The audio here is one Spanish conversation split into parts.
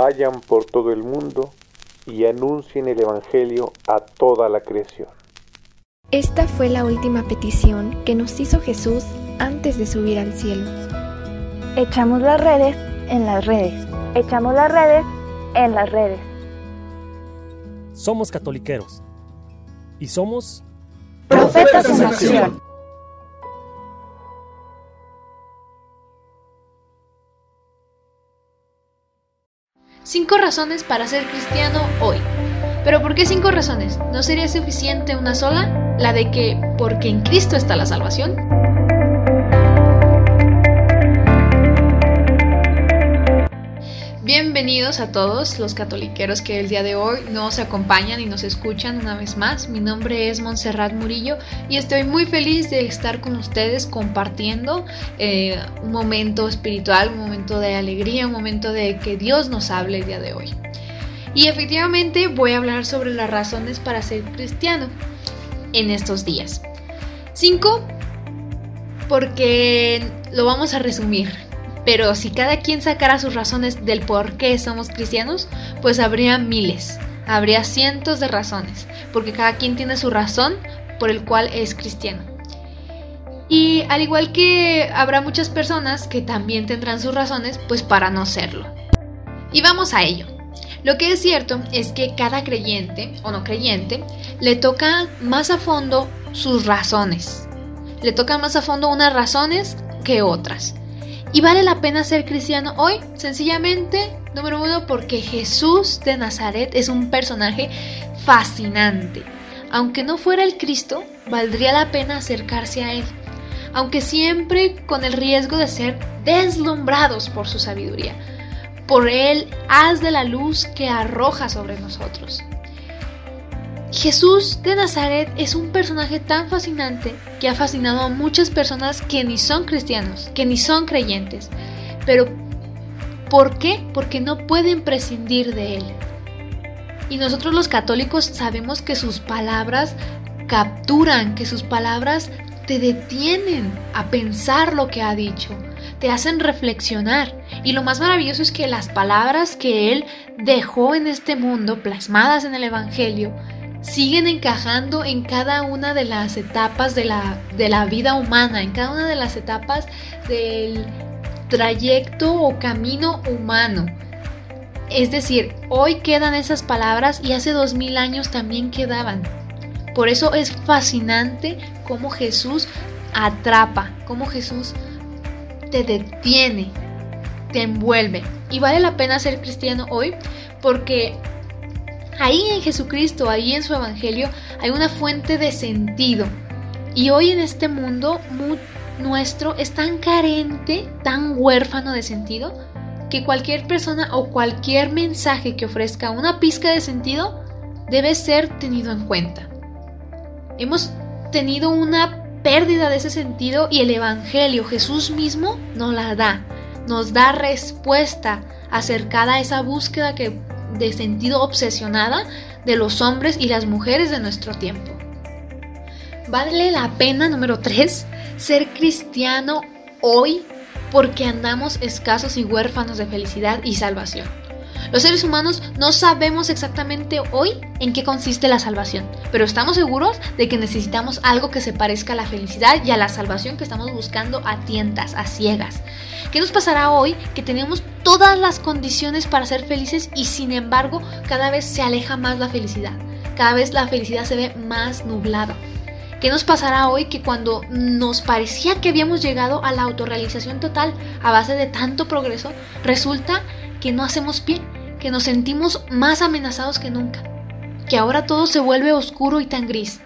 vayan por todo el mundo y anuncien el Evangelio a toda la creación. Esta fue la última petición que nos hizo Jesús antes de subir al cielo. Echamos las redes en las redes. Echamos las redes en las redes. Somos catoliqueros y somos profetas en acción. Cinco razones para ser cristiano hoy. Pero ¿por qué cinco razones? ¿No sería suficiente una sola? La de que porque en Cristo está la salvación. Bienvenidos a todos los catoliqueros que el día de hoy nos acompañan y nos escuchan una vez más. Mi nombre es Montserrat Murillo y estoy muy feliz de estar con ustedes compartiendo eh, un momento espiritual, un momento de alegría, un momento de que Dios nos hable el día de hoy. Y efectivamente voy a hablar sobre las razones para ser cristiano en estos días. Cinco, porque lo vamos a resumir pero si cada quien sacara sus razones del por qué somos cristianos, pues habría miles, habría cientos de razones, porque cada quien tiene su razón por el cual es cristiano. Y al igual que habrá muchas personas que también tendrán sus razones, pues para no serlo. Y vamos a ello. Lo que es cierto es que cada creyente o no creyente le toca más a fondo sus razones. Le toca más a fondo unas razones que otras. ¿Y vale la pena ser cristiano hoy? Sencillamente, número uno, porque Jesús de Nazaret es un personaje fascinante. Aunque no fuera el Cristo, valdría la pena acercarse a Él, aunque siempre con el riesgo de ser deslumbrados por su sabiduría. Por Él, haz de la luz que arroja sobre nosotros. Jesús de Nazaret es un personaje tan fascinante que ha fascinado a muchas personas que ni son cristianos, que ni son creyentes. Pero, ¿por qué? Porque no pueden prescindir de él. Y nosotros los católicos sabemos que sus palabras capturan, que sus palabras te detienen a pensar lo que ha dicho, te hacen reflexionar. Y lo más maravilloso es que las palabras que Él dejó en este mundo, plasmadas en el Evangelio, siguen encajando en cada una de las etapas de la, de la vida humana, en cada una de las etapas del trayecto o camino humano. Es decir, hoy quedan esas palabras y hace dos mil años también quedaban. Por eso es fascinante cómo Jesús atrapa, cómo Jesús te detiene, te envuelve. Y vale la pena ser cristiano hoy porque Ahí en Jesucristo, ahí en su Evangelio, hay una fuente de sentido. Y hoy en este mundo nuestro es tan carente, tan huérfano de sentido, que cualquier persona o cualquier mensaje que ofrezca una pizca de sentido debe ser tenido en cuenta. Hemos tenido una pérdida de ese sentido y el Evangelio, Jesús mismo, nos la da, nos da respuesta acercada a esa búsqueda que de sentido obsesionada de los hombres y las mujeres de nuestro tiempo. Vale la pena, número 3, ser cristiano hoy porque andamos escasos y huérfanos de felicidad y salvación. Los seres humanos no sabemos exactamente hoy en qué consiste la salvación, pero estamos seguros de que necesitamos algo que se parezca a la felicidad y a la salvación que estamos buscando a tientas, a ciegas. ¿Qué nos pasará hoy que tenemos todas las condiciones para ser felices y sin embargo cada vez se aleja más la felicidad? Cada vez la felicidad se ve más nublada. ¿Qué nos pasará hoy que cuando nos parecía que habíamos llegado a la autorrealización total a base de tanto progreso, resulta que no hacemos pie? que nos sentimos más amenazados que nunca, que ahora todo se vuelve oscuro y tan gris.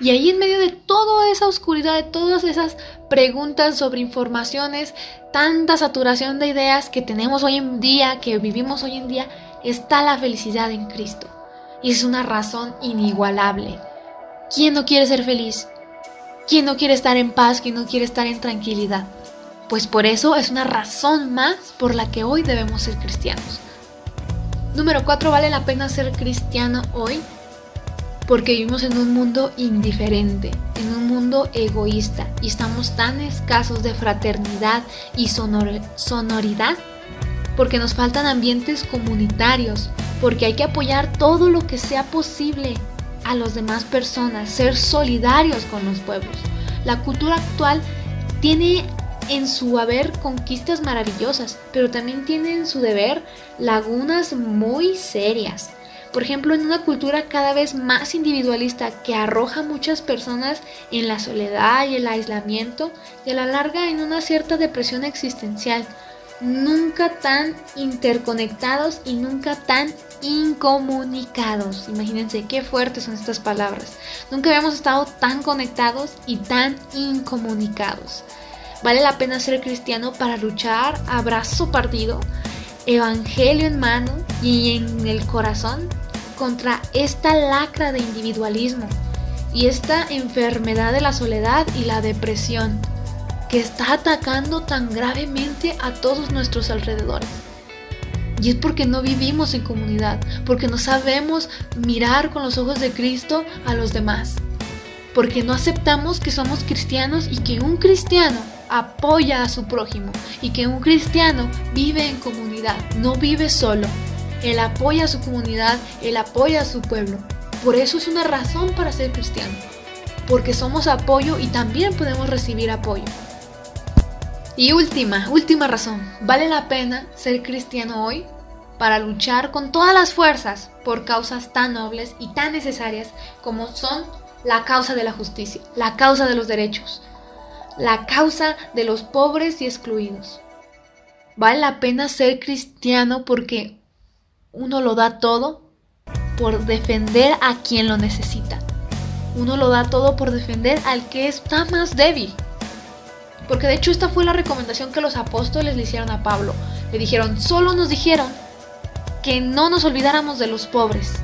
Y ahí en medio de toda esa oscuridad, de todas esas preguntas sobre informaciones, tanta saturación de ideas que tenemos hoy en día, que vivimos hoy en día, está la felicidad en Cristo. Y es una razón inigualable. ¿Quién no quiere ser feliz? ¿Quién no quiere estar en paz? ¿Quién no quiere estar en tranquilidad? Pues por eso es una razón más por la que hoy debemos ser cristianos. Número 4. ¿Vale la pena ser cristiano hoy? Porque vivimos en un mundo indiferente, en un mundo egoísta y estamos tan escasos de fraternidad y sonoridad porque nos faltan ambientes comunitarios, porque hay que apoyar todo lo que sea posible a las demás personas, ser solidarios con los pueblos. La cultura actual tiene en su haber conquistas maravillosas, pero también tiene en su deber lagunas muy serias. Por ejemplo, en una cultura cada vez más individualista que arroja a muchas personas en la soledad y el aislamiento y a la larga en una cierta depresión existencial, nunca tan interconectados y nunca tan incomunicados. Imagínense qué fuertes son estas palabras. Nunca habíamos estado tan conectados y tan incomunicados. Vale la pena ser cristiano para luchar a brazo partido, evangelio en mano y en el corazón contra esta lacra de individualismo y esta enfermedad de la soledad y la depresión que está atacando tan gravemente a todos nuestros alrededores. Y es porque no vivimos en comunidad, porque no sabemos mirar con los ojos de Cristo a los demás, porque no aceptamos que somos cristianos y que un cristiano apoya a su prójimo y que un cristiano vive en comunidad, no vive solo. Él apoya a su comunidad, él apoya a su pueblo. Por eso es una razón para ser cristiano, porque somos apoyo y también podemos recibir apoyo. Y última, última razón, vale la pena ser cristiano hoy para luchar con todas las fuerzas por causas tan nobles y tan necesarias como son la causa de la justicia, la causa de los derechos, la causa de los pobres y excluidos. Vale la pena ser cristiano porque uno lo da todo por defender a quien lo necesita. Uno lo da todo por defender al que está más débil. Porque de hecho esta fue la recomendación que los apóstoles le hicieron a Pablo. Le dijeron, solo nos dijeron que no nos olvidáramos de los pobres.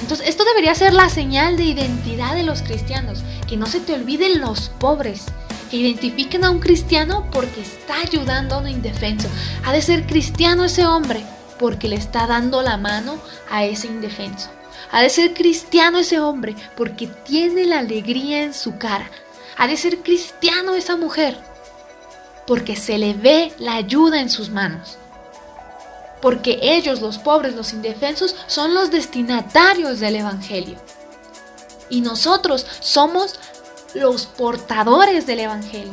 Entonces esto debería ser la señal de identidad de los cristianos, que no se te olviden los pobres, que identifiquen a un cristiano porque está ayudando a un indefenso. Ha de ser cristiano ese hombre porque le está dando la mano a ese indefenso. Ha de ser cristiano ese hombre porque tiene la alegría en su cara. Ha de ser cristiano esa mujer porque se le ve la ayuda en sus manos. Porque ellos, los pobres, los indefensos, son los destinatarios del Evangelio. Y nosotros somos los portadores del Evangelio.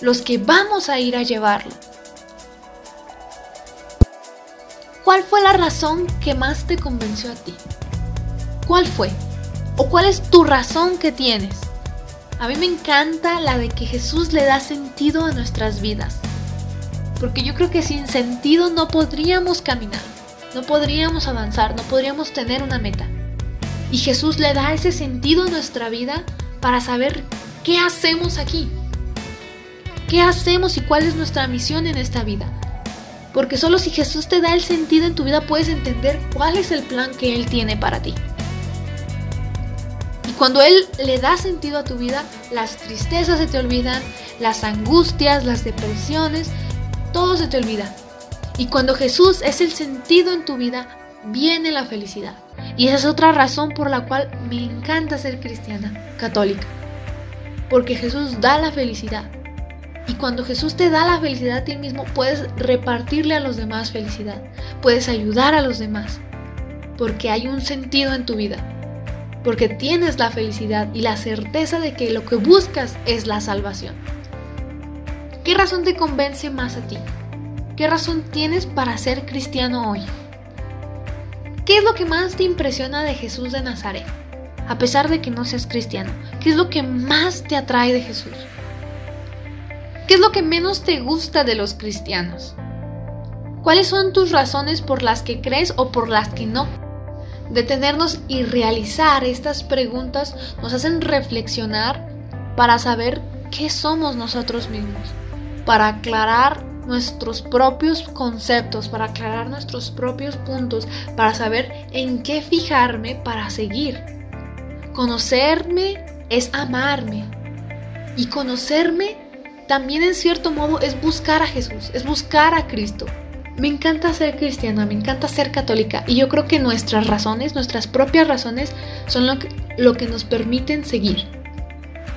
Los que vamos a ir a llevarlo. ¿Cuál fue la razón que más te convenció a ti? ¿Cuál fue? ¿O cuál es tu razón que tienes? A mí me encanta la de que Jesús le da sentido a nuestras vidas. Porque yo creo que sin sentido no podríamos caminar, no podríamos avanzar, no podríamos tener una meta. Y Jesús le da ese sentido a nuestra vida para saber qué hacemos aquí. ¿Qué hacemos y cuál es nuestra misión en esta vida? Porque solo si Jesús te da el sentido en tu vida puedes entender cuál es el plan que Él tiene para ti. Y cuando Él le da sentido a tu vida, las tristezas se te olvidan, las angustias, las depresiones, todo se te olvida. Y cuando Jesús es el sentido en tu vida, viene la felicidad. Y esa es otra razón por la cual me encanta ser cristiana, católica. Porque Jesús da la felicidad. Y cuando Jesús te da la felicidad a ti mismo, puedes repartirle a los demás felicidad. Puedes ayudar a los demás. Porque hay un sentido en tu vida. Porque tienes la felicidad y la certeza de que lo que buscas es la salvación. ¿Qué razón te convence más a ti? ¿Qué razón tienes para ser cristiano hoy? ¿Qué es lo que más te impresiona de Jesús de Nazaret? A pesar de que no seas cristiano, ¿qué es lo que más te atrae de Jesús? ¿Qué es lo que menos te gusta de los cristianos? ¿Cuáles son tus razones por las que crees o por las que no? Detenernos y realizar estas preguntas nos hacen reflexionar para saber qué somos nosotros mismos, para aclarar nuestros propios conceptos, para aclarar nuestros propios puntos, para saber en qué fijarme para seguir. Conocerme es amarme y conocerme también en cierto modo es buscar a Jesús, es buscar a Cristo. Me encanta ser cristiana, me encanta ser católica y yo creo que nuestras razones, nuestras propias razones son lo que, lo que nos permiten seguir.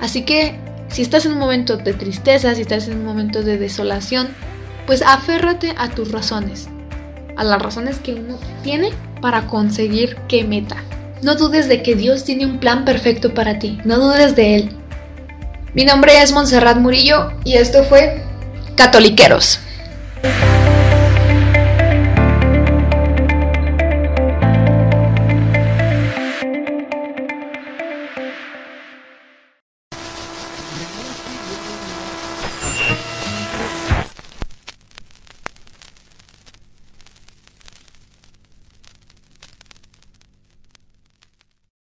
Así que si estás en un momento de tristeza, si estás en un momento de desolación, pues aférrate a tus razones, a las razones que uno tiene para conseguir qué meta. No dudes de que Dios tiene un plan perfecto para ti, no dudes de él. Mi nombre es Montserrat Murillo y esto fue Catoliqueros.